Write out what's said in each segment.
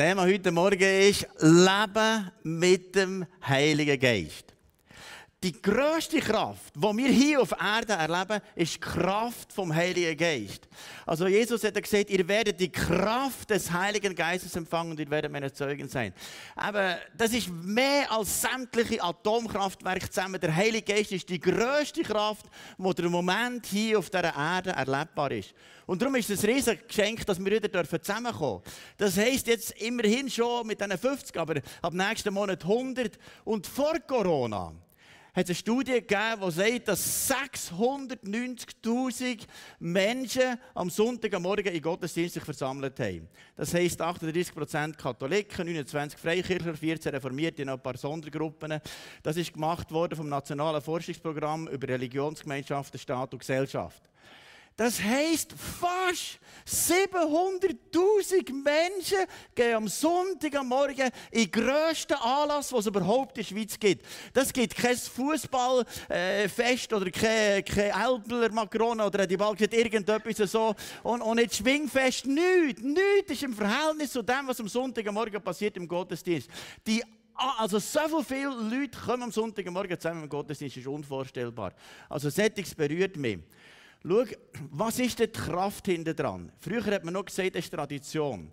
Thema heute Morgen ist Leben mit dem Heiligen Geist. Die grösste Kraft, die wir hier auf Erden erleben, ist die Kraft vom Heiligen Geist. Also Jesus hat gesagt, ihr werdet die Kraft des Heiligen Geistes empfangen und ihr werdet meine Zeugen sein. Aber das ist mehr als sämtliche Atomkraftwerke zusammen. Der Heilige Geist ist die grösste Kraft, die im Moment hier auf dieser Erde erlebbar ist. Und darum ist es ein riesiges Geschenk, dass wir wieder zusammenkommen dürfen. Das heisst jetzt immerhin schon mit diesen 50, aber ab nächsten Monat 100. Und vor Corona hat eine Studie gegeben, die sagt, dass 690.000 Menschen am Sonntagmorgen in Gottesdienst sich versammelt haben. Das heisst 38% Katholiken, 29 Freikirchler, 14 Reformierte und ein paar Sondergruppen. Das ist gemacht worden vom Nationalen Forschungsprogramm über Religionsgemeinschaften, Staat und Gesellschaft. Das heisst, fast 700.000 Menschen gehen am Sonntag am Morgen in den grössten Anlass, was es überhaupt in der Schweiz gibt. Das gibt kein Fußballfest äh, oder kein, kein Elbler Macron oder die Ball irgendetwas so. Und, und nicht Schwingfest, nichts. Nichts ist im Verhältnis zu dem, was am Sonntag am Morgen passiert im Gottesdienst. Die also so viele Leute kommen am Sonntagmorgen zusammen im Gottesdienst, ist unvorstellbar. Also Settings berührt mich. Schau, was ist denn die Kraft hinter dran? Früher hat man noch gesagt, das ist Tradition.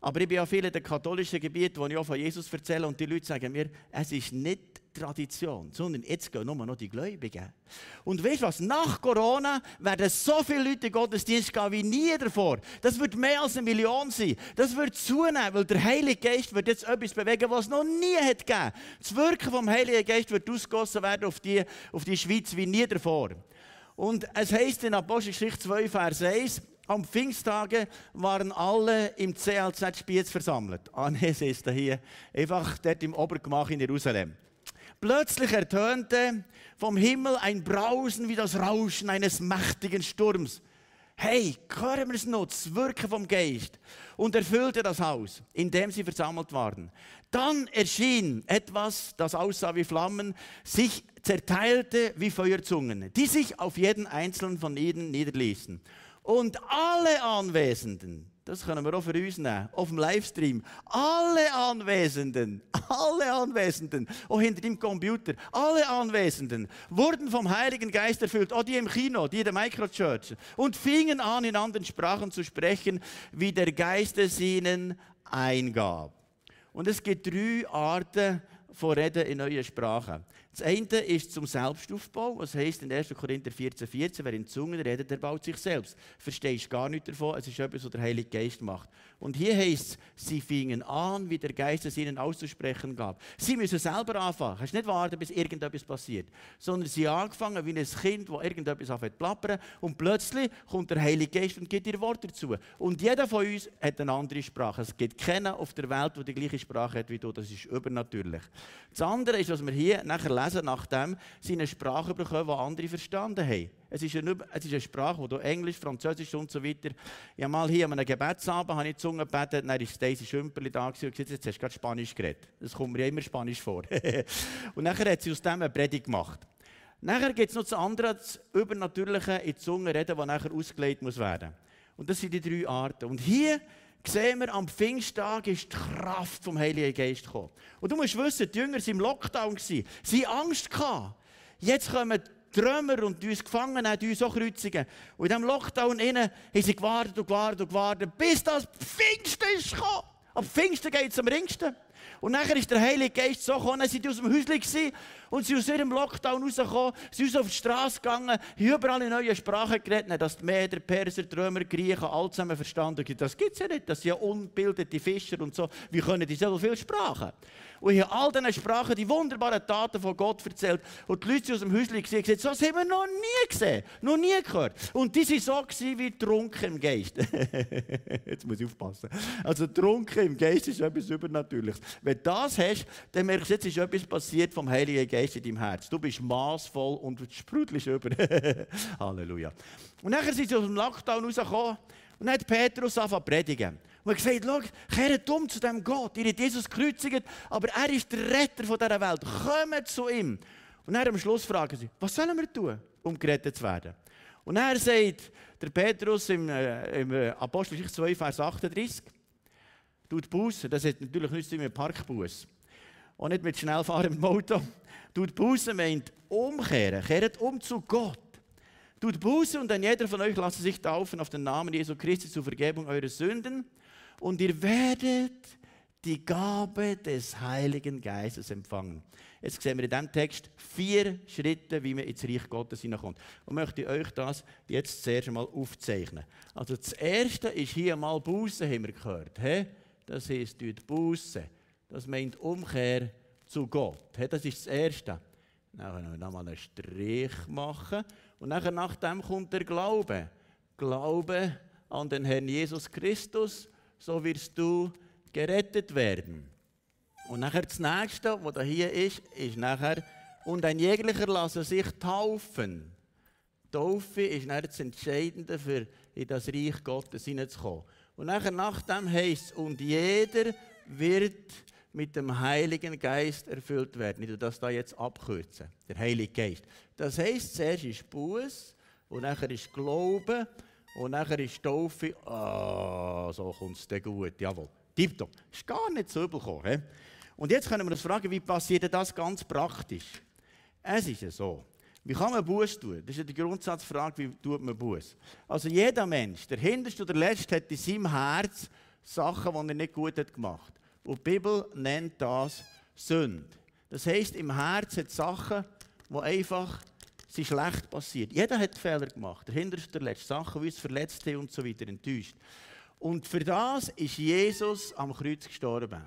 Aber ich bin ja viel in den katholischen Gebieten, wo ich auch von Jesus erzähle, und die Leute sagen mir, es ist nicht Tradition, sondern jetzt gehen nur noch die Gläubigen. Und weißt du was? Nach Corona werden so viele Leute in Gottesdienst gehen wie nie davor. Das wird mehr als eine Million sein. Das wird zunehmen, weil der Heilige Geist wird jetzt etwas bewegen, was es noch nie hat gegeben. Das Wirken vom Heiligen Geist wird ausgegossen werden auf die, auf die Schweiz wie nie davor. Und es heißt in Apostelgeschichte 2, Vers 1, am Pfingsttage waren alle im CLZ Spiez versammelt. Ah, sie ist da hier. Einfach dort im Obergemach in Jerusalem. Plötzlich ertönte vom Himmel ein Brausen wie das Rauschen eines mächtigen Sturms. Hey, hören wir es noch, das Wirken vom Geist. Und erfüllte das Haus, in dem sie versammelt waren. Dann erschien etwas, das aussah wie Flammen, sich zerteilte wie Feuerzungen, die sich auf jeden einzelnen von ihnen niederließen. Und alle Anwesenden, das können wir auch für uns nehmen, auf dem Livestream, alle Anwesenden, alle Anwesenden, auch hinter dem Computer, alle Anwesenden wurden vom Heiligen Geist erfüllt, auch die im Kino, die in der Microchurch, und fingen an, in anderen Sprachen zu sprechen, wie der Geist es ihnen eingab. Und es gibt drei Arten von Reden in neuen Sprachen. Das eine ist zum Selbstaufbau, was heißt in 1. Korinther 14, 14, wer in Zungen redet, der baut sich selbst. Verstehst gar nichts davon, es ist etwas, was der Heilige Geist macht. Und hier heißt es, sie fingen an, wie der Geist es ihnen auszusprechen gab. Sie müssen selber anfangen. Hast nicht warten, bis irgendetwas passiert. Sondern sie haben angefangen wie ein Kind, das irgendetwas anfängt zu plappern. Und plötzlich kommt der Heilige Geist und gibt ihr Wort dazu. Und jeder von uns hat eine andere Sprache. Es gibt keinen auf der Welt, der die gleiche Sprache hat wie du. Das ist übernatürlich. Das andere ist, was wir hier nachher lesen, lesen, nachdem sie eine Sprache bekommen, die andere verstanden haben. Es ist eine, es ist eine Sprache, wo du Englisch, Französisch und so weiter. Ja, mal hier an einem Gebetsabend habe ich die Zunge gebetet, dann war Daisy Schümperli da und gesagt, jetzt hast du gerade Spanisch geredet. Das kommt mir immer Spanisch vor. und nachher hat sie aus dem eine Predigt gemacht. Nachher gibt es noch das andere, das Übernatürliche in die Zunge reden, das nachher ausgelegt muss werden. Und das sind die drei Arten. Und hier sehen wir, am Pfingsttag ist die Kraft vom Heiligen Geist gekommen. Und du musst wissen, die Jünger waren im Lockdown. Sie hatten Angst. Jetzt kommen Römer und uns gefangen haben, uns auch kreuzigen. Und in diesem Lockdown innen haben sie gewartet und gewartet und gewartet, bis das Pfingsten ist gekommen. Am Pfingsten geht es am ringsten. Und nachher ist der Heilige Geist so gekommen, sie waren aus dem Häuschen und sie aus ihrem Lockdown rausgekommen, sie sind auf die Straße gegangen, haben überall in neuen Sprachen geredet, dass die Mäder, Perser, die Römer, Griechen alle zusammen verstanden haben. Das gibt es ja nicht, das sind ja unbildete Fischer und so. Wie können die so viele Sprachen? Und ich habe all diesen Sprachen die wunderbaren Taten von Gott erzählt. Und die Leute aus dem Häuschen gesehen, gesagt, so haben wir noch nie gesehen, noch nie gehört. Und die waren so wie trunken im Geist. Jetzt muss ich aufpassen. Also trunken im Geist ist etwas Übernatürliches. Wenn du das hast, dann merkst du, jetzt ist etwas passiert vom Heiligen Geist in deinem Herz. Du bist maßvoll und sprudelst über. Halleluja. Und nachher sind sie aus dem Lockdown rausgekommen und dann hat Petrus angefangen zu predigen. Und er hat gesagt, schau, kehrt um zu dem Gott. Ihr habt Jesus gekreuzigt, aber er ist der Retter von dieser Welt. Kommt zu ihm. Und dann am Schluss fragen sie, was sollen wir tun, um gerettet zu werden? Und er sagt der Petrus im, äh, im äh, Apostelgeschichte 2, Vers 38, Tut Buße, das hat natürlich nichts mit Parkbus. Auch nicht mit schnellfahrendem Auto. Tut Buße meint umkehren, kehrt um zu Gott. Tut Buße und dann jeder von euch lasse sich taufen auf den Namen Jesu Christi zur Vergebung eurer Sünden und ihr werdet die Gabe des Heiligen Geistes empfangen. Jetzt sehen wir in diesem Text vier Schritte, wie man ins Reich Gottes hineinkommt. Und möchte ich euch das jetzt zuerst einmal aufzeichnen. Also das Erste ist hier mal Buße, haben wir gehört. He? Das heisst, die Buße. Das meint Umkehr zu Gott. Das ist das Erste. Dann können wir nochmal einen Strich machen. Und nachher, nach dem kommt der Glaube. Glaube an den Herrn Jesus Christus, so wirst du gerettet werden. Und nachher das nächste, was da hier ist, ist nachher, und ein jeglicher lasse sich taufen. Taufe ist nachher das Entscheidende, für in das Reich Gottes hineinzukommen. Und nachher nach dem heißt es, und jeder wird mit dem Heiligen Geist erfüllt werden. Ich das da jetzt abkürzen. Der Heilige Geist. Das heißt, zuerst ist Buß, und nachher ist Glaube, und nachher ist Taufe. Ah, so kommt es dir gut. Jawohl. Tipptopp. Ist gar nicht so übel gekommen. Und jetzt können wir uns fragen, wie passiert das ganz praktisch? Es ist ja so. Wie kann man Buß tun? Das ist ja die Grundsatzfrage, wie tut man Buß? Also jeder Mensch, der Hinterste oder der Letzte, hat in seinem Herz Sachen, die er nicht gut hat gemacht. Und die Bibel nennt das Sünde. Das heisst, im Herz hat Sachen, die einfach sind schlecht passiert. Jeder hat Fehler gemacht. Der Hinterste, der Letzte. Sachen, wie es verletzt und so weiter, enttäuscht. Und für das ist Jesus am Kreuz gestorben.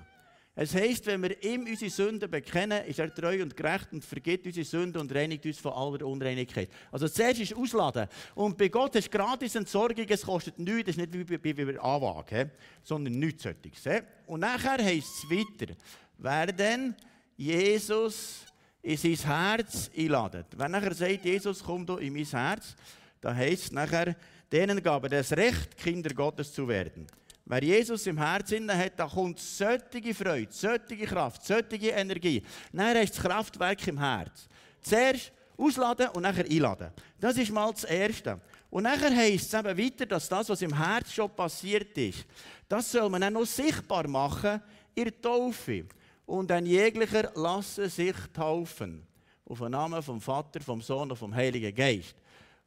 Es heisst, wenn wir ihm unsere Sünden bekennen, ist er treu und gerecht und vergibt unsere Sünden und reinigt uns von aller Unreinigkeit. Also zuerst ist ausladen. Und bei Gott ist gratis Entsorgung, es kostet nichts, das ist nicht wie bei, bei, Anwage, sondern nichts solches. Und nachher heisst es weiter, wer denn Jesus in sein Herz einladet. Wenn nachher sagt, Jesus, komm du in mein Herz, dann heisst es nachher, denen gab er das Recht, Kinder Gottes zu werden. Wer Jesus im Herzen hat, da kommt solche Freude, solche Kraft, solche Energie. Dann hast du das Kraftwerk im Herz. Zuerst ausladen und nachher einladen. Das ist mal das Erste. Und nachher heisst es eben weiter, dass das, was im Herz schon passiert ist, das soll man dann noch sichtbar machen in der Taufe. Und ein jeglicher lasse sich taufen. Auf den Namen vom Vater, vom Sohn und vom Heiligen Geist.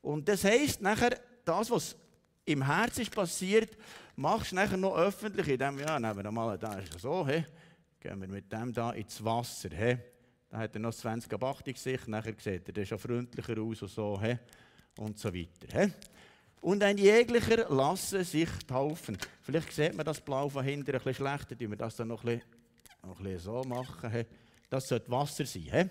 Und das heisst nachher, das, was im Herz ist passiert, machst du nachher noch öffentlich, in dem, ja, nehmen wir mal, da ist so, he, gehen wir mit dem da ins Wasser, he. Da hat er noch 20 ab 80 Gesicht, nachher sieht er, der schon freundlicher aus und so, he, und so weiter, he. Und ein jeglicher lasse sich taufen. Vielleicht sieht man das Blau von hinten ein bisschen schlechter, wenn wir das dann noch ein bisschen, noch ein bisschen so machen. He. Das sollte Wasser sein. He.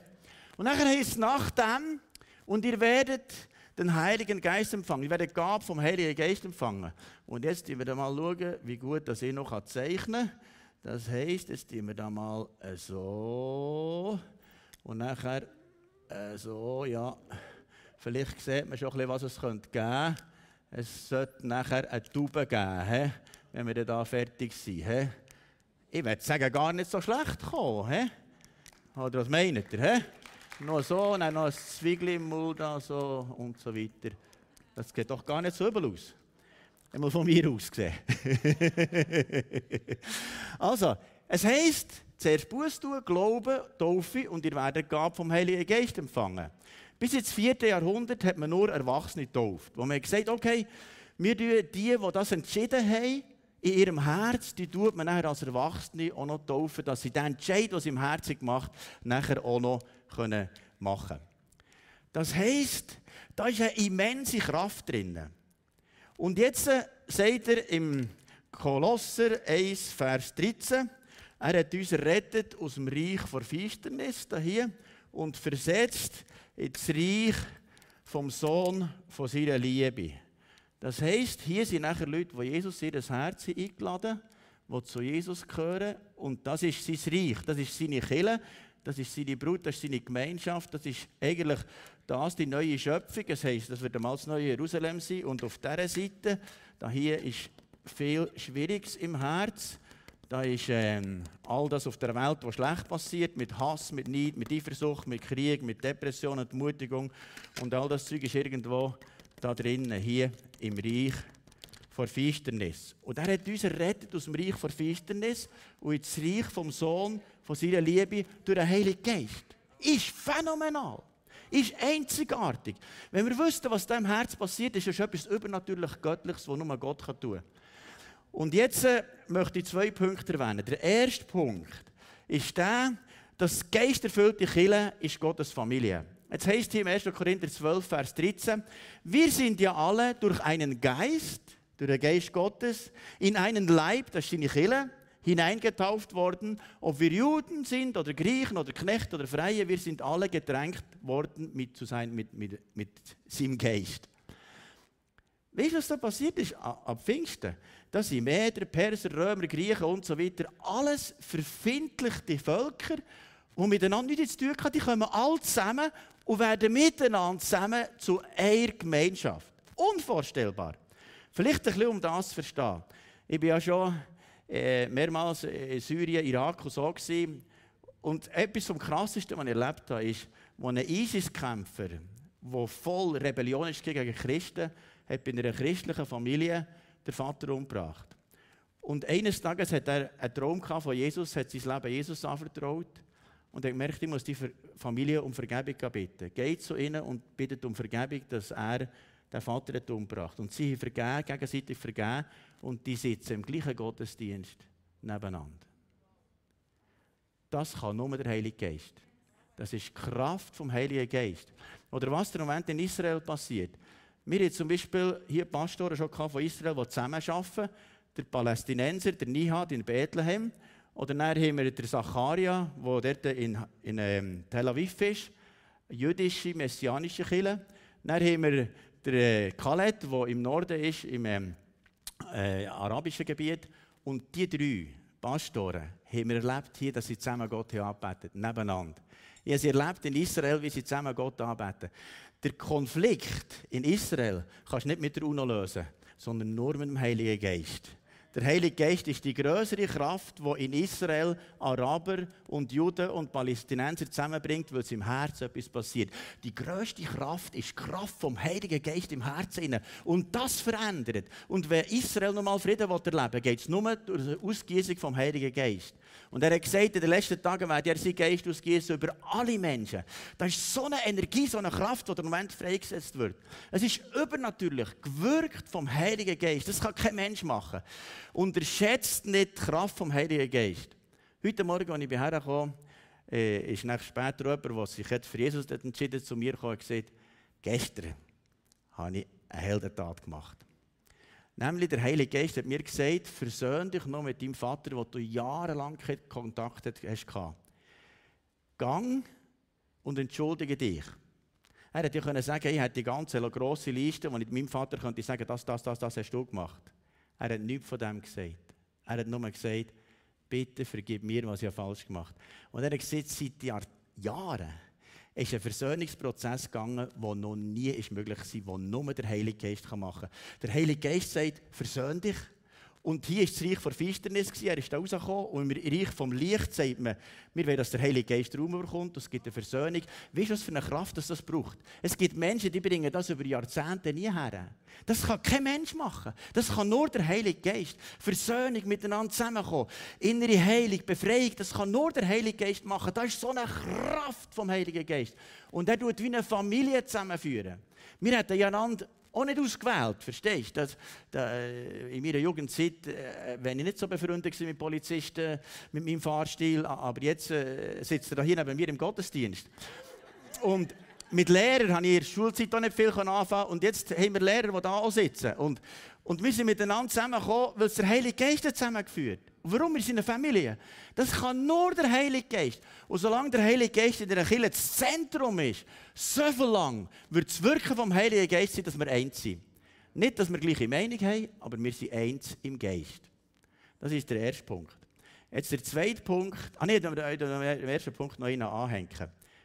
Und nachher heißt es nach dem, und ihr werdet den Heiligen Geist empfangen. Ich werde die Gabe vom Heiligen Geist empfangen. Und jetzt werden wir mal schauen, wie gut das ich noch zeichnen kann. Das heisst, jetzt tun wir da mal so. Und nachher so, ja. Vielleicht sieht man schon ein bisschen, was es könnte geben. Es sollte nachher eine Tube geben, wenn wir da fertig sind. Ich würde sagen, gar nicht so schlecht kommen. Oder was meint ihr? Noch so, dann noch ein Zwiegel im Mund so und so weiter. Das geht doch gar nicht so übel aus. Einmal von mir aus gesehen. also, es heisst, zuerst Buß tun, Glauben, Taufe und ihr werdet Gabe vom Heiligen Geist empfangen. Bis ins vierte Jahrhundert hat man nur Erwachsene getauft. Wo man gesagt okay, wir tun die, die das entschieden haben, in ihrem Herz, die tut man nachher als Erwachsene auch noch taufen, dass sie den Entscheid, den sie im Herzen gemacht nachher auch noch können machen Das heisst, da ist eine immense Kraft drin. Und jetzt äh, sagt er im Kolosser 1, Vers 13, er hat uns errettet aus dem Reich vor Finsternis hier und versetzt ins Reich vom Sohn von seiner Liebe. Das heisst, hier sind nachher Leute, die Jesus das Herz eingeladen die zu Jesus gehören. Und das ist sein Reich, das ist seine Kirche, das ist seine Brut, das ist seine Gemeinschaft, das ist eigentlich das, die neue Schöpfung. Das heisst, das wird einmal das neue Jerusalem sein. Und auf dieser Seite, da hier ist viel Schwieriges im Herz. Da ist ähm, all das auf der Welt, was schlecht passiert, mit Hass, mit Neid, mit Eifersucht, mit Krieg, mit Depression, Entmutigung. Und all das Zeug ist irgendwo da drinnen, hier im Reich vor Finsternis. Und er hat uns errettet aus dem Reich vor Finsternis und ins Reich vom Sohn, von seiner Liebe durch den Heiligen Geist. Ist phänomenal. Ist einzigartig. Wenn wir wüssten, was da Herz passiert, ist es etwas übernatürlich Göttliches, was nur Gott tun kann. Und jetzt äh, möchte ich zwei Punkte erwähnen. Der erste Punkt ist der, dass geisterfüllte Kirche ist Gottes Familie. Jetzt heißt hier im 1. Korinther 12, Vers 13, wir sind ja alle durch einen Geist, durch den Geist Gottes, in einen Leib, das ist seine Kirche, hineingetauft worden. Ob wir Juden sind oder Griechen oder Knechte oder Freie, wir sind alle gedrängt worden mit, zu sein, mit, mit, mit seinem Geist. Weißt du, was da passiert ist ab Pfingsten? Da sind Meder, Perser, Römer, Griechen und so weiter. Alles verfindlichte Völker, die miteinander nichts zu tun haben. Die kommen alle zusammen und werden miteinander zusammen zu einer Gemeinschaft. Unvorstellbar. Vielleicht ein bisschen, um das zu verstehen. Ich bin ja schon äh, mehrmals in Syrien, Irak und so gewesen. Und etwas vom Krassesten, was ich erlebt habe, ist, wo ein ISIS-Kämpfer, der voll Rebellion gegen Christen, hat bei einer christlichen Familie den Vater umgebracht. Und eines Tages hat er einen Traum von Jesus, hat sein Leben Jesus anvertraut und hat gemerkt, ich muss die Familie um Vergebung bitten. Geht zu ihnen und bittet um Vergebung, dass er den Vater hat umgebracht. Und sie vergeben, gegenseitig vergeben und die sitzen im gleichen Gottesdienst nebeneinander. Das kann nur der Heilige Geist. Das ist die Kraft vom Heiligen Geist. Oder was im Moment in Israel passiert. Wir haben zum Beispiel hier Pastoren schon von Israel, die zusammenarbeiten. Der Palästinenser, der Nihad in Bethlehem. Oder dann haben wir den Zacharia, der dort in, in ähm, Tel Aviv ist. Jüdische, messianische Kirche. Dann haben wir den äh, Khaled, der im Norden ist, im ähm, äh, arabischen Gebiet. Und die drei Pastoren haben wir erlebt hier, dass sie zusammen Gott anbeten, nebeneinander. Ich habe sie erlebt in Israel, wie sie zusammen Gott anbeten. Der Konflikt in Israel kannst du nicht mit der UNO lösen, sondern nur mit dem Heiligen Geist. Der Heilige Geist ist die größere Kraft, die in Israel Araber und Juden und Palästinenser zusammenbringt, weil es im Herzen etwas passiert. Die größte Kraft ist die Kraft vom Heiligen Geist im Herzen. Und das verändert. Und wenn Israel nochmal Frieden erleben will, geht es nur durch die Ausgießung vom Heiligen Geist. Und er hat gesagt, in den letzten Tagen werde er seinen Geist ausgießen über alle Menschen. Das ist so eine Energie, so eine Kraft, die im Moment freigesetzt wird. Es ist übernatürlich, gewirkt vom Heiligen Geist. Das kann kein Mensch machen. Unterschätzt nicht die Kraft vom Heiligen Geist. Heute Morgen, als ich hierher kam, äh, ist nach später jemand, der sich für Jesus entschieden hat, zu mir gekommen und gesagt, gestern habe ich eine Heldentat gemacht. Nämlich der Heilige Geist hat mir gesagt, versöhn dich noch mit deinem Vater, wo du jahrelang Kontakt hast. Gang und entschuldige dich. Er hätte ja sagen ich hätte die ganze grosse Liste, wo ich meinem Vater könnte sagen, das, das, das, das hast du gemacht. Er hat nichts von dem gesagt. Er hat nur gesagt, bitte vergib mir, was ich falsch gemacht habe. Und er hat gesagt, seit Jahren ist ein Versöhnungsprozess gegangen, der noch nie möglich war, den nur der Heilige Geist machen kann. Der Heilige Geist sagt, versöhn dich. Und hier war das Reich vor Finsternis, er ist da rausgekommen. Und im Reich vom Licht sagt man, wir wollen, dass der Heilige Geist Raum bekommt, es gibt eine Versöhnung. Weißt du, was für eine Kraft das, das braucht? Es gibt Menschen, die bringen das über Jahrzehnte nie her. Das kann kein Mensch machen. Das kann nur der Heilige Geist. Versöhnung miteinander zusammenkommen. Innere Heilung, Befreiung, das kann nur der Heilige Geist machen. Das ist so eine Kraft vom Heiligen Geist. Und er tut wie eine Familie zusammenführen. Wir hätten ja einander auch nicht ausgewählt, verstehst du? Äh, in meiner Jugendzeit, äh, wenn ich nicht so befreundet mit Polizisten, mit meinem Fahrstil, aber jetzt äh, sitzt er hier neben mir im Gottesdienst. Und mit Lehrern habe ich in der Schulzeit auch nicht viel anfangen und jetzt haben wir Lehrer, die da auch sitzen. Und, und wir sind miteinander zusammengekommen, weil es der Heilige Geist zusammengeführt hat. Warum? Wir sind eine Familie. Das kann nur der Heilige Geist. Und solange der Heilige Geist in der Kirche das Zentrum ist, so lang wird das Wirken vom Heiligen Geist sein, dass wir eins sind. Nicht, dass wir gleiche Meinung haben, aber wir sind eins im Geist. Das ist der erste Punkt. Jetzt der zweite Punkt. Ah, nee, den ersten Punkt noch anhängen.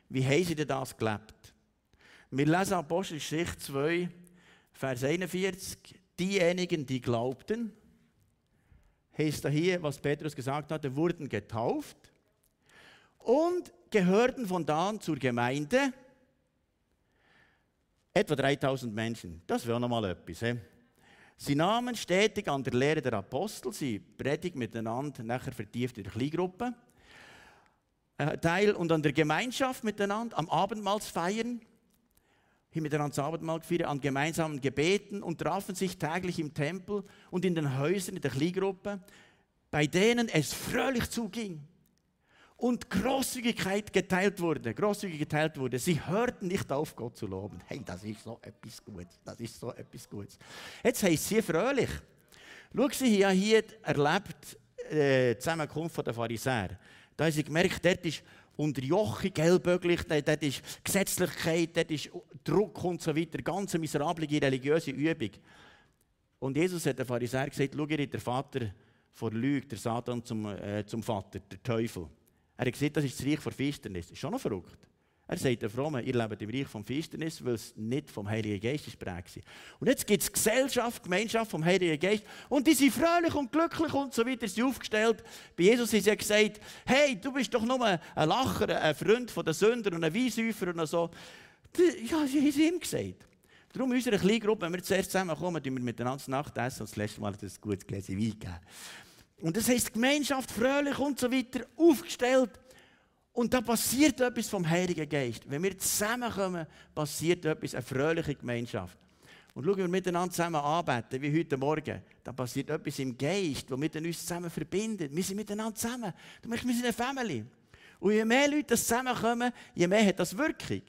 Wie haben sie denn das gelebt? Wir lesen Apostelgeschichte 2, Vers 41. Diejenigen, die glaubten, heißt da hier, was Petrus gesagt hatte, wurden getauft und gehörten von da an zur Gemeinde. Etwa 3000 Menschen. Das wäre nochmal etwas. He? Sie nahmen stetig an der Lehre der Apostel, sie predigen miteinander, nachher vertieft in der Kleingruppe, äh, teil und an der Gemeinschaft miteinander, am Abendmahlsfeiern, hier miteinander das Abendmahl gefeiert, an gemeinsamen Gebeten und trafen sich täglich im Tempel und in den Häusern in der Kleingruppe, bei denen es fröhlich zuging und Großzügigkeit geteilt wurde, großzügig geteilt wurde. Sie hörten nicht auf, Gott zu loben. Hey, das ist so etwas Gutes, das ist so etwas Gutes. Jetzt heißt sie fröhlich. Schau, sie haben hier erlebt, äh, die Zusammenkunft der Pharisäer. Da haben sie gemerkt, dort ist Unterjochung, gelböglich, dort ist Gesetzlichkeit, dort ist Druck und so weiter. Ganz eine miserable religiöse Übung. Und Jesus hat den Pharisäer gesagt, schau ihr, der Vater vor Lüge, der Satan zum, äh, zum Vater, der Teufel. Er hat gesagt, das ist das Reich der Finsternis. Ist schon noch verrückt. Er sagt den Frommen, ihr lebt im Reich von Finsternis, weil es nicht vom Heiligen Geist ist prägt. Und jetzt gibt es Gesellschaft, Gemeinschaft vom Heiligen Geist und die sind fröhlich und glücklich und so weiter, sie aufgestellt. Bei Jesus ist ja gesagt, hey, du bist doch nur ein Lacher, ein Freund von den Sündern und ein Weinsäufer und so. Ja, sie haben es ihm gesagt. Darum in unserer Kleingruppe, wenn wir zuerst zusammenkommen, tun wir miteinander Nacht essen und das letzte Mal ein gutes Gläschen Wein gegeben. Und das heißt Gemeinschaft, fröhlich und so weiter, aufgestellt. Und da passiert etwas vom Heiligen Geist. Wenn wir zusammenkommen, passiert etwas, eine fröhliche Gemeinschaft. Und schauen wir miteinander zusammen arbeiten, wie heute Morgen, da passiert etwas im Geist, das mit uns zusammen verbindet. Wir sind miteinander zusammen. Du merkst, wir sind eine Family. Und je mehr Leute zusammenkommen, je mehr hat das Wirkung.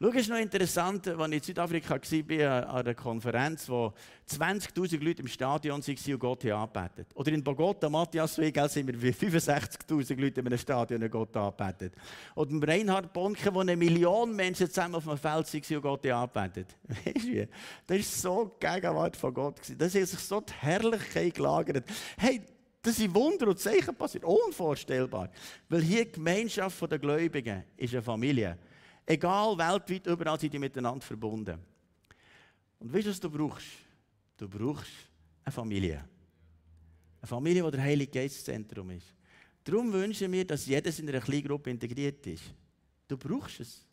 Schau, es ist noch interessant, als ich in Südafrika war, an einer Konferenz, wo 20.000 Leute im Stadion waren und Gott angebetet Oder in Bogota, Matthias Wegel, sind wir wie 65.000 Leute in einem Stadion Gott angebetet. Oder im Reinhard Bonke, wo eine Million Menschen zusammen auf dem Feld waren und Gott angebetet Weißt du, das war so die Gegenwart von Gott. Das hat sich so die Herrlichkeit gelagert. Hey, das sind Wunder und Zeichen passiert. Unvorstellbar. Weil hier die Gemeinschaft der Gläubigen ist eine Familie. Egal, weltweit, überall sind die miteinander verbunden. Und weißt du, was du brauchst? Du brauchst eine Familie. Eine Familie, wo der Heilige Geist Zentrum ist. Darum wünschen wir, dass jedes in einer Kleingruppe integriert ist. Du brauchst es.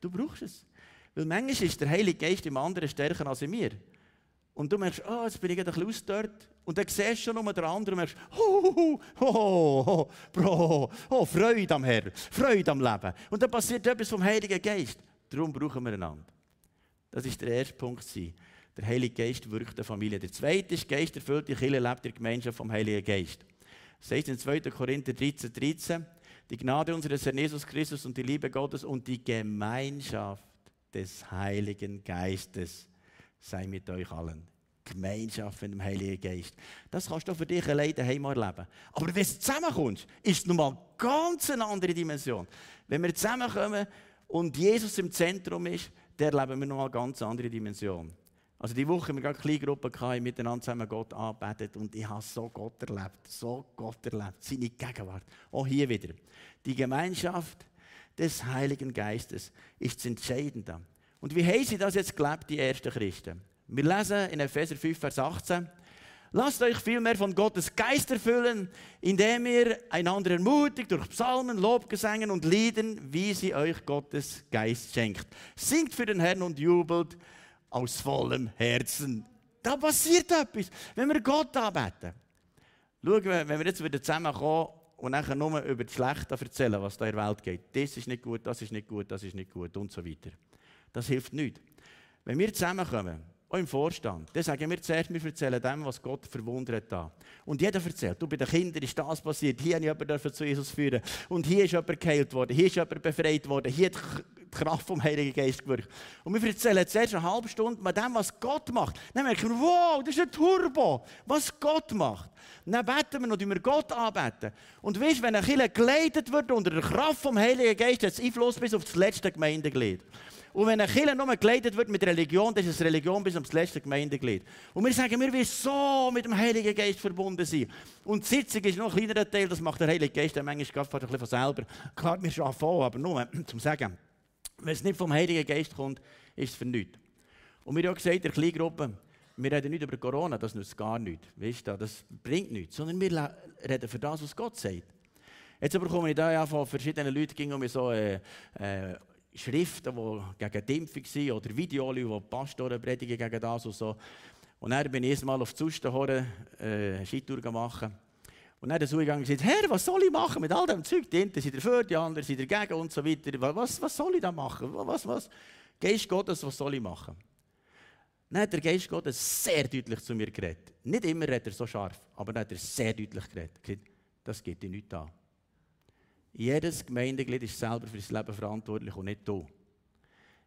Du brauchst es. Weil manchmal ist der Heilige Geist im anderen stärker als in mir. Und du merkst, oh, jetzt bin ich ein bisschen ausgedörrt. Und dann siehst du schon um den anderen und merkst, oh, oh, oh, Bro, oh, Freude am Herrn, Freude am Leben. Und dann passiert etwas vom Heiligen Geist. Darum brauchen wir einander. Das ist der erste Punkt. Der Heilige Geist wirkt der Familie. Der zweite ist, Geist erfüllt die Kirche lebt in Gemeinschaft vom Heiligen Geist. Das heißt in 2. Korinther 13, 13, die Gnade unseres Herrn Jesus Christus und die Liebe Gottes und die Gemeinschaft des Heiligen Geistes sei mit euch allen. Gemeinschaft mit dem Heiligen Geist. Das kannst du für dich alleine daheim erleben. Aber wenn du zusammenkommst, ist es nochmal ganz eine andere Dimension. Wenn wir zusammenkommen und Jesus im Zentrum ist, dann erleben wir nochmal eine ganz andere Dimension. Also die Woche haben wir gerade Kleingruppen gehabt, miteinander zusammen Gott arbeitet und ich habe so Gott erlebt, so Gott erlebt, seine Gegenwart. Auch hier wieder. Die Gemeinschaft des Heiligen Geistes ist das Entscheidende. Und wie haben sie das jetzt gelebt, die ersten Christen? Wir lesen in Epheser 5, Vers 18. Lasst euch vielmehr von Gottes Geist erfüllen, indem ihr einander ermutigt durch Psalmen, Lobgesängen und Lieden, wie sie euch Gottes Geist schenkt. Singt für den Herrn und jubelt aus vollem Herzen. Da passiert etwas, wenn wir Gott anbeten. Schauen wir, wenn wir jetzt wieder zusammenkommen und nachher nur über das Schlechte erzählen, was da in der Welt geht. Das ist nicht gut, das ist nicht gut, das ist nicht gut und so weiter. Das hilft nicht. Wenn wir zusammenkommen, auch im Vorstand, dann sagen wir zuerst, wir erzählen dem, was Gott verwundert hat. Und jeder erzählt, du, bei den Kindern ist das passiert, hier habe ich jemanden zu Jesus führen und hier ist jemand geheilt worden, hier ist jemand befreit worden, hier hat die Kraft vom Heiligen Geist gewirkt. Und wir erzählen zuerst eine halbe Stunde mit dem, was Gott macht. Dann merken wir, wow, das ist ein Turbo, was Gott macht. dann beten wir noch, wir Gott anbeten. Und weißt, wenn ein Kind geleitet wird unter der Kraft vom Heiligen Geist, hat es Einfluss bis auf das letzte Gemeindeglied. Und wenn eine Kirche nur geleitet wird mit Religion, dann ist es Religion bis zum letzten Gemeindeglied. Und wir sagen, wir wollen so mit dem Heiligen Geist verbunden sein. Und die Sitzung ist noch ein kleinerer Teil, das macht der Heilige Geist dann manchmal fast ein bisschen von selber. Klar, wir schaffen auch, aber nur zum Sagen. Wenn es nicht vom Heiligen Geist kommt, ist es für nichts. Und wir haben auch gesagt, in der Kleingruppe, wir reden nicht über Corona, das nützt gar nichts. Weißt du, das bringt nichts. Sondern wir reden für das, was Gott sagt. Jetzt bekomme ich da ja von verschiedenen Leuten ging um so äh, äh, Schriften, die gegen die Impfung sind, oder Videos, wo Pastoren predigen gegen das und so. Und dann bin ich erstmal auf die Zustenhorn äh, Skitour machen. Und dann er gegangen und gesagt, Herr, was soll ich machen mit all dem Zeug? Die einen sind dafür, die anderen sind dagegen und so weiter. Was, was soll ich da machen? Was, was? Geist Gottes, was soll ich machen? Dann hat der Geist Gottes sehr deutlich zu mir geredet. Nicht immer redet er so scharf, aber dann hat er sehr deutlich geredet. Das geht dir nicht an. Jedes Gemeindeglied ist selber für sein Leben verantwortlich und nicht du.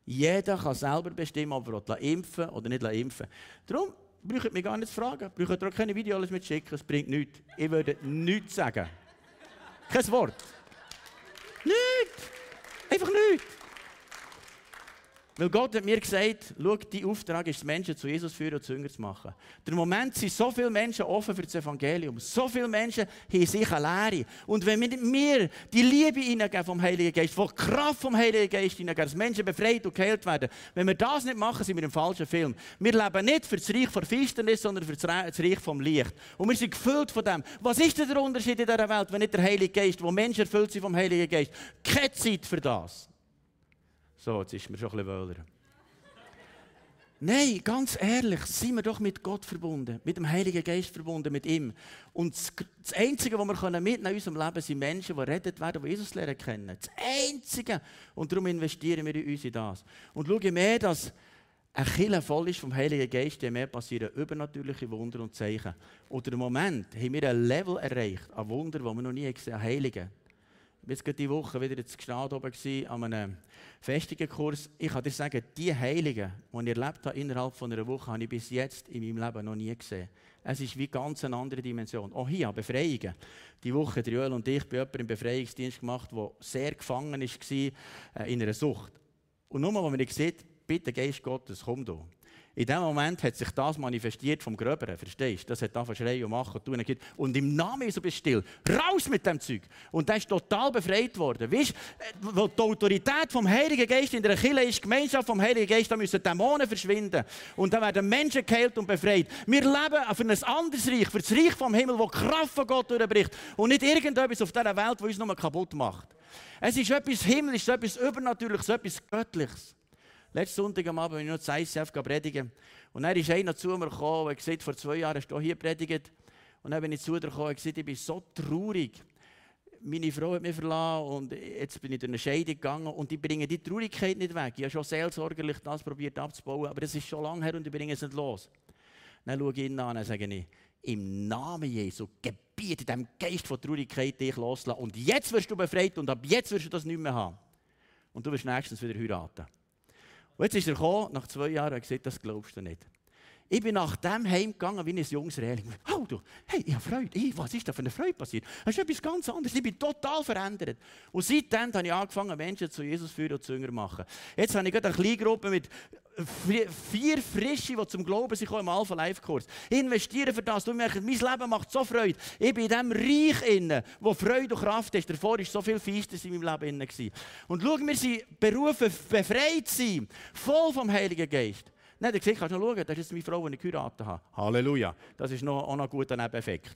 Jeder kann selber bestimmen, ob er impfen oder nicht impfen Darum braucht mich gar nicht zu fragen. Braucht ihr auch keine Videos mitschicken, es bringt nichts. Ich würde nichts sagen. Kein Wort. Nichts. Einfach nichts. Weil Gott hat mir gesagt, schau, dein Auftrag ist, Menschen zu Jesus führen und zu Jünger zu machen. Der Moment sind so viele Menschen offen für das Evangelium. So viele Menschen haben sich eine Lehre. Und wenn wir die Liebe hineingeben vom Heiligen Geist, die Kraft vom Heiligen Geist hineingeben, dass Menschen befreit und geheilt werden, wenn wir das nicht machen, sind wir im falschen Film. Wir leben nicht für das Reich der Finsternis, sondern für das Reich vom Licht. Und wir sind gefüllt von dem. Was ist denn der Unterschied in dieser Welt, wenn nicht der Heilige Geist, wo Menschen erfüllt sind vom Heiligen Geist? Keine Zeit für das. So, jetzt ist mir schon ein bisschen wöhler. Nein, ganz ehrlich, sind wir doch mit Gott verbunden, mit dem Heiligen Geist verbunden, mit ihm. Und das Einzige, was wir mitnehmen in unserem Leben, sind Menschen, die rettet werden, die Jesus lernen kennen. Das Einzige. Und darum investieren wir in uns in das. Und schaue mehr, dass ein Kille voll ist vom Heiligen Geist, je mehr passieren übernatürliche Wunder und Zeichen. Und im Moment haben wir ein Level erreicht, an Wunder, das wir noch nie gesehen haben, Heiligen. Jetzt gerade diese Woche wieder in Gstad oben an einem Festigenkurs. Ich kann dir sagen, die Heiligen, die ich erlebt habe innerhalb von einer Woche, habe ich bis jetzt in meinem Leben noch nie gesehen. Es ist wie ganz eine andere Dimension. Auch hier, Befreiungen. Die Woche, Joel und ich, bei jemandem im Befreiungsdienst gemacht, der sehr gefangen war äh, in einer Sucht. Und nur wenn ich sehe, bitte Geist Gottes, komm du. In dem Moment hat sich das manifestiert vom Gröberen, verstehst du? Das hat angefangen schreien und machen und tun. Und im Namen Jesu bist still. Raus mit dem Zeug. Und der ist total befreit worden. Weißt du, wo die Autorität vom Heiligen Geist in der Kirche ist, die Gemeinschaft vom Heiligen Geist, da müssen Dämonen verschwinden. Und dann werden Menschen geheilt und befreit. Wir leben für ein anderes Reich, für das Reich vom Himmel, wo die Kraft von Gott durchbricht. Und nicht irgendetwas auf dieser Welt, das uns nur kaputt macht. Es ist etwas Himmlisches, etwas Übernatürliches, etwas Göttliches. Letzten Sonntag am Abend bin ich noch zu ICF predigen. Und dann ist einer zu mir gekommen und gesagt, vor zwei Jahren hast du hier predigt. Und dann bin ich zu dir gekommen und gesagt, ich bin so traurig. Meine Frau hat mich verlassen und jetzt bin ich durch eine Scheidung gegangen und ich bringe die Traurigkeit nicht weg. Ich habe schon seelsorgerlich das probiert abzubauen, aber es ist schon lange her und ich bringe es nicht los. Dann schaue ich ihn an und sage ich, im Namen Jesu gebiete dem Geist von Traurigkeit dich loslassen. Und jetzt wirst du befreit und ab jetzt wirst du das nicht mehr haben. Und du wirst nächstens wieder heiraten. Und jetzt ist er gekommen, nach zwei Jahren, und gesagt, das glaubst du nicht. Ich bin nach dem heimgegangen wie ein junges Rehling. Oh, du, hey, ich habe Freude. Hey, was ist da für eine Freude passiert? Das ist etwas ganz anderes. Ich bin total verändert. Und seitdem habe ich angefangen, Menschen zu Jesus führen und zu machen. Jetzt habe ich gerade eine kleine Gruppe mit vier Frische, die zum Glauben sind im Alpha Life Kurs. Ich investiere für das. Du merkst, mein Leben macht so Freude. Ich bin in diesem Reich inne, wo Freude und Kraft ist. Davor war so viel Feistes in meinem Leben inne. Und schau, wir sind berufen, befreit zu sein, voll vom Heiligen Geist. Dann hat er gesagt, kannst du schauen, das ist meine Frau, die ich geheiratet habe. Halleluja. Das ist noch, auch noch ein guter Nebeneffekt.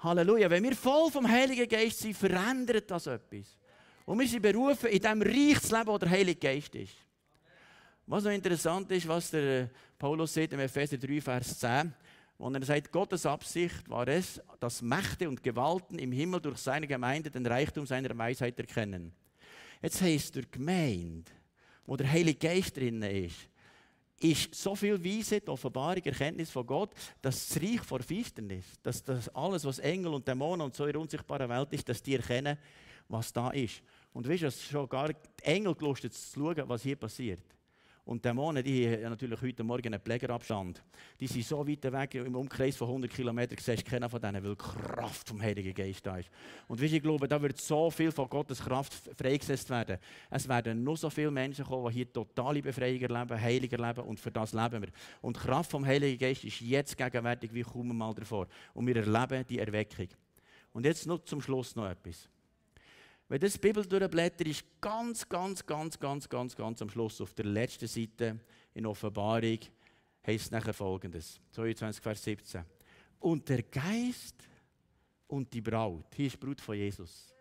Halleluja. Wenn wir voll vom Heiligen Geist sind, verändert das etwas. Und wir sind berufen, in diesem Reich zu leben, wo der Heilige Geist ist. Was noch interessant ist, was der Paulus sagt im Epheser 3, Vers 10, wo er sagt, Gottes Absicht war es, dass Mächte und Gewalten im Himmel durch seine Gemeinde den Reichtum seiner Weisheit erkennen. Jetzt heißt der Gemeinde, wo der Heilige Geist drin ist, ist so viel Weisheit, Offenbarung, Erkenntnis von Gott, dass das Reich vor Finsternis, dass das alles, was Engel und Dämonen und so in der unsichtbaren Welt ist, dass die erkennen, was da ist. Und weißt du, es schon gar die Engel gelustet zu schauen, was hier passiert. Und Dämonen, die haben natürlich heute Morgen einen Pflegerabstand. Die sind so weit weg, im Umkreis von 100 Kilometern siehst du keinen von denen, weil die Kraft vom Heiligen Geist da ist. Und wie ich glaube, da wird so viel von Gottes Kraft freigesetzt werden. Es werden nur so viele Menschen kommen, die hier totale Befreiung erleben, Heiliger leben und für das leben wir. Und die Kraft vom Heiligen Geist ist jetzt gegenwärtig wie kaum mal davor. Und wir erleben die Erweckung. Und jetzt noch zum Schluss noch etwas. Wenn das die Bibel durchblättert, ist ganz, ganz, ganz, ganz, ganz, ganz am Schluss auf der letzten Seite in Offenbarung heißt es nachher folgendes: 22, Vers 17. Und der Geist und die Braut, hier ist die Brut von Jesus,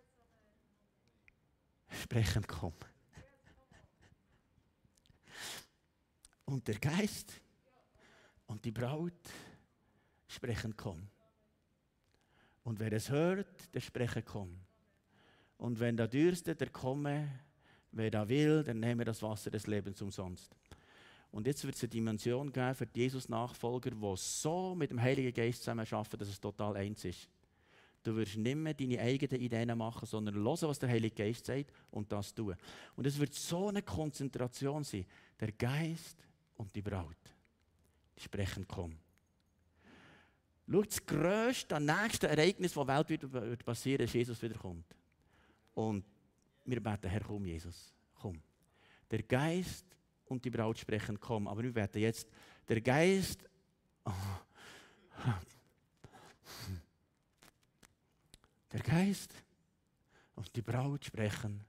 sprechen kommen. Und der Geist und die Braut sprechen, komm. Und wer es hört, der spreche, komm. Und wenn da dürstet, der komme. Wer da will, der nehme das Wasser des Lebens umsonst. Und jetzt wird es eine Dimension geben für die Jesus-Nachfolger, die so mit dem Heiligen Geist zusammen arbeiten, dass es total eins ist. Du wirst nicht mehr deine eigenen Ideen machen, sondern hören, was der Heilige Geist sagt und das tun. Und es wird so eine Konzentration sein. Der Geist und die Braut. Die sprechen, komm. Schau, das grösste, nächste Ereignis, das weltweit passieren ist, Jesus wiederkommt. Und wir beten, Herr, komm, Jesus, komm. Der Geist und die Braut sprechen, komm. Aber wir beten jetzt, der Geist. Oh, der Geist und die Braut sprechen,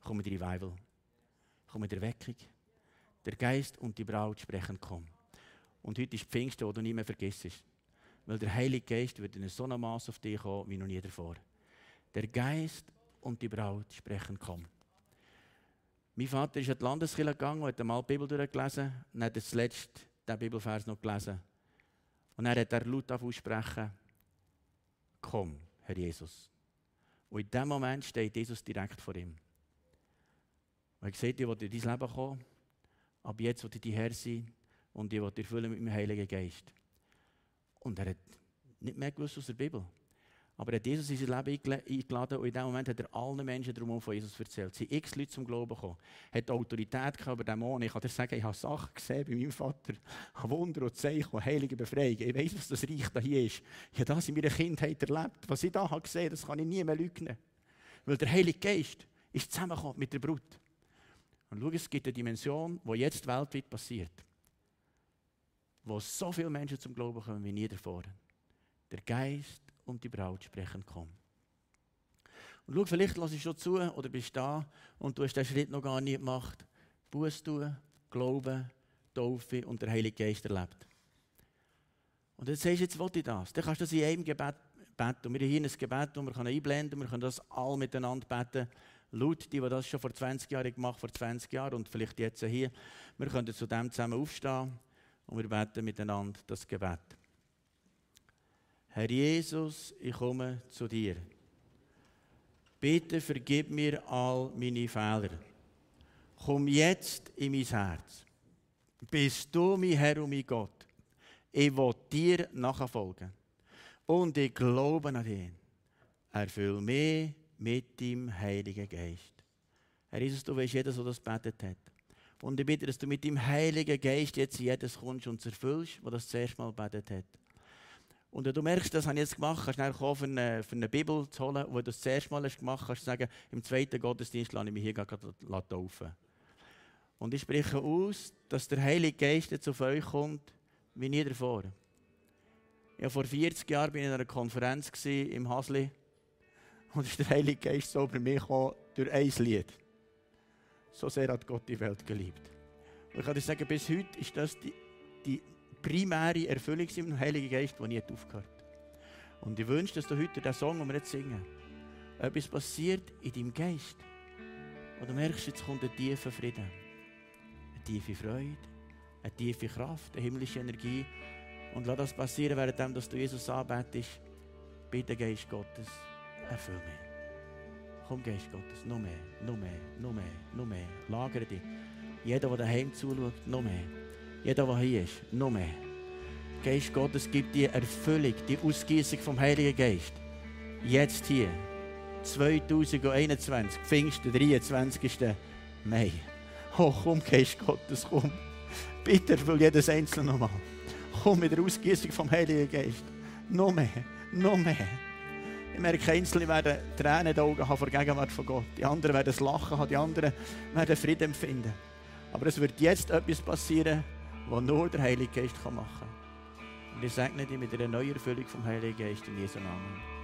komm mit Revival, komm mit Erweckung. Der Geist und die Braut sprechen, komm. Und heute ist Pfingsten, wo du nie mehr vergisst. Weil der Heilige Geist wird in so einem Maß auf dich kommen, wie noch nie davor. Der Geist und die Braut sprechen, komm. Mein Vater ist in die Landeskirche gegangen und hat einmal die Bibel durchgelesen und hat zuletzt den Bibelvers noch gelesen. Und dann hat er laut aussprechen, komm, Herr Jesus. Und in dem Moment steht Jesus direkt vor ihm. Und er sagt, ich will in dein Leben kommen, aber jetzt will ich dein Herr sein und ich will dich füllen mit meinem Heiligen Geist. Und er hat nicht mehr gewusst aus der Bibel. Aber er hat Jesus in sein Leben eingeladen und in dem Moment hat er allen Menschen drumherum von Jesus erzählt. Sie sind x Leute zum Glauben gekommen. Hat Autorität über Dämonen. Ich kann dir sagen, ich habe Sachen gesehen bei meinem Vater. Wunder und Zeichen und heilige Befreiung. Ich weiß, was das Reich da hier ist. Ich habe das in meiner Kindheit erlebt. Was ich da habe gesehen, das kann ich nie mehr leugnen. Weil der Heilige Geist ist zusammengekommen mit der Brut. Und schau, es gibt eine Dimension, die jetzt weltweit passiert. Wo so viele Menschen zum Glauben kommen wie nie davor. Der Geist und die Braut sprechen, komm. Und schau, vielleicht lass ich schon zu oder bist da und du hast diesen Schritt noch gar nicht gemacht. Buß tun, Glauben, Taufe und der Heilige Geist erlebt. Und jetzt sagst du, jetzt will ich das. Dann kannst du das in einem Gebet beten. Und wir haben hier ein Gebet, das wir einblenden können. Wir können das alle miteinander beten. Laut, die, die das schon vor 20 Jahren gemacht vor 20 Jahren und vielleicht jetzt hier. Wir können zu dem zusammen aufstehen und wir beten miteinander das Gebet. Herr Jesus, ich komme zu dir. Bitte vergib mir all meine Fehler. Komm jetzt in mein Herz. Bist du mein Herr und mein Gott. Ich will dir nachfolgen. Und ich glaube an ihn. Erfüll mich mit dem Heiligen Geist. Herr Jesus, du weißt jeder, der das betet hat. Und ich bitte, dass du mit dem Heiligen Geist jetzt jedes kommst und erfüllst, der das zuerst mal betet hat. Und wenn du merkst, das habe ich jetzt gemacht, kannst du nachher für eine, für eine Bibel zu holen, wo du das zuerst Mal hast gemacht hast, kannst du sagen, im zweiten Gottesdienst lasse ich mich hier gerade taufen. Und ich spreche aus, dass der Heilige Geist jetzt auf euch kommt, wie nie davor. Ja, vor 40 Jahren war ich in einer Konferenz im Hasli und ist der Heilige Geist so über mich gekommen, durch ein Lied. So sehr hat Gott die Welt geliebt. Und ich kann dir sagen, bis heute ist das die, die primäre Erfüllung im Heiligen Geist, die nie aufgehört Und ich wünsche, dass du heute den Song, den wir jetzt singen, etwas passiert in deinem Geist. Und du merkst, jetzt kommt ein tiefer Frieden, eine tiefe Freude, eine tiefe Kraft, eine himmlische Energie. Und lass das passieren, während dass du Jesus anbetest. Bitte, Geist Gottes, erfüll mich. Komm, Geist Gottes, noch mehr, noch mehr, noch mehr, noch mehr. Lagere dich. Jeder, der daheim zuschaut, noch mehr. Jeder, der hier ist, noch mehr. Geist Gottes gibt die Erfüllung, die Ausgießung vom Heiligen Geist. Jetzt hier, 2021, Pfingsten, 23. Mai. Oh, komm, Geist Gottes, komm. Bitte erfüll jedes Einzelne nochmal. Komm mit der Ausgießung vom Heiligen Geist. Noch mehr, noch mehr. Ich merke, Einzelne werden Tränen in den Augen haben vor Gegenwart von Gott. Die anderen werden das Lachen haben, die anderen werden Frieden empfinden. Aber es wird jetzt etwas passieren, was nur der Heilige Geist machen kann. Und ich segne dich mit einer neuen Erfüllung vom Heiligen Geist in Jesu Namen.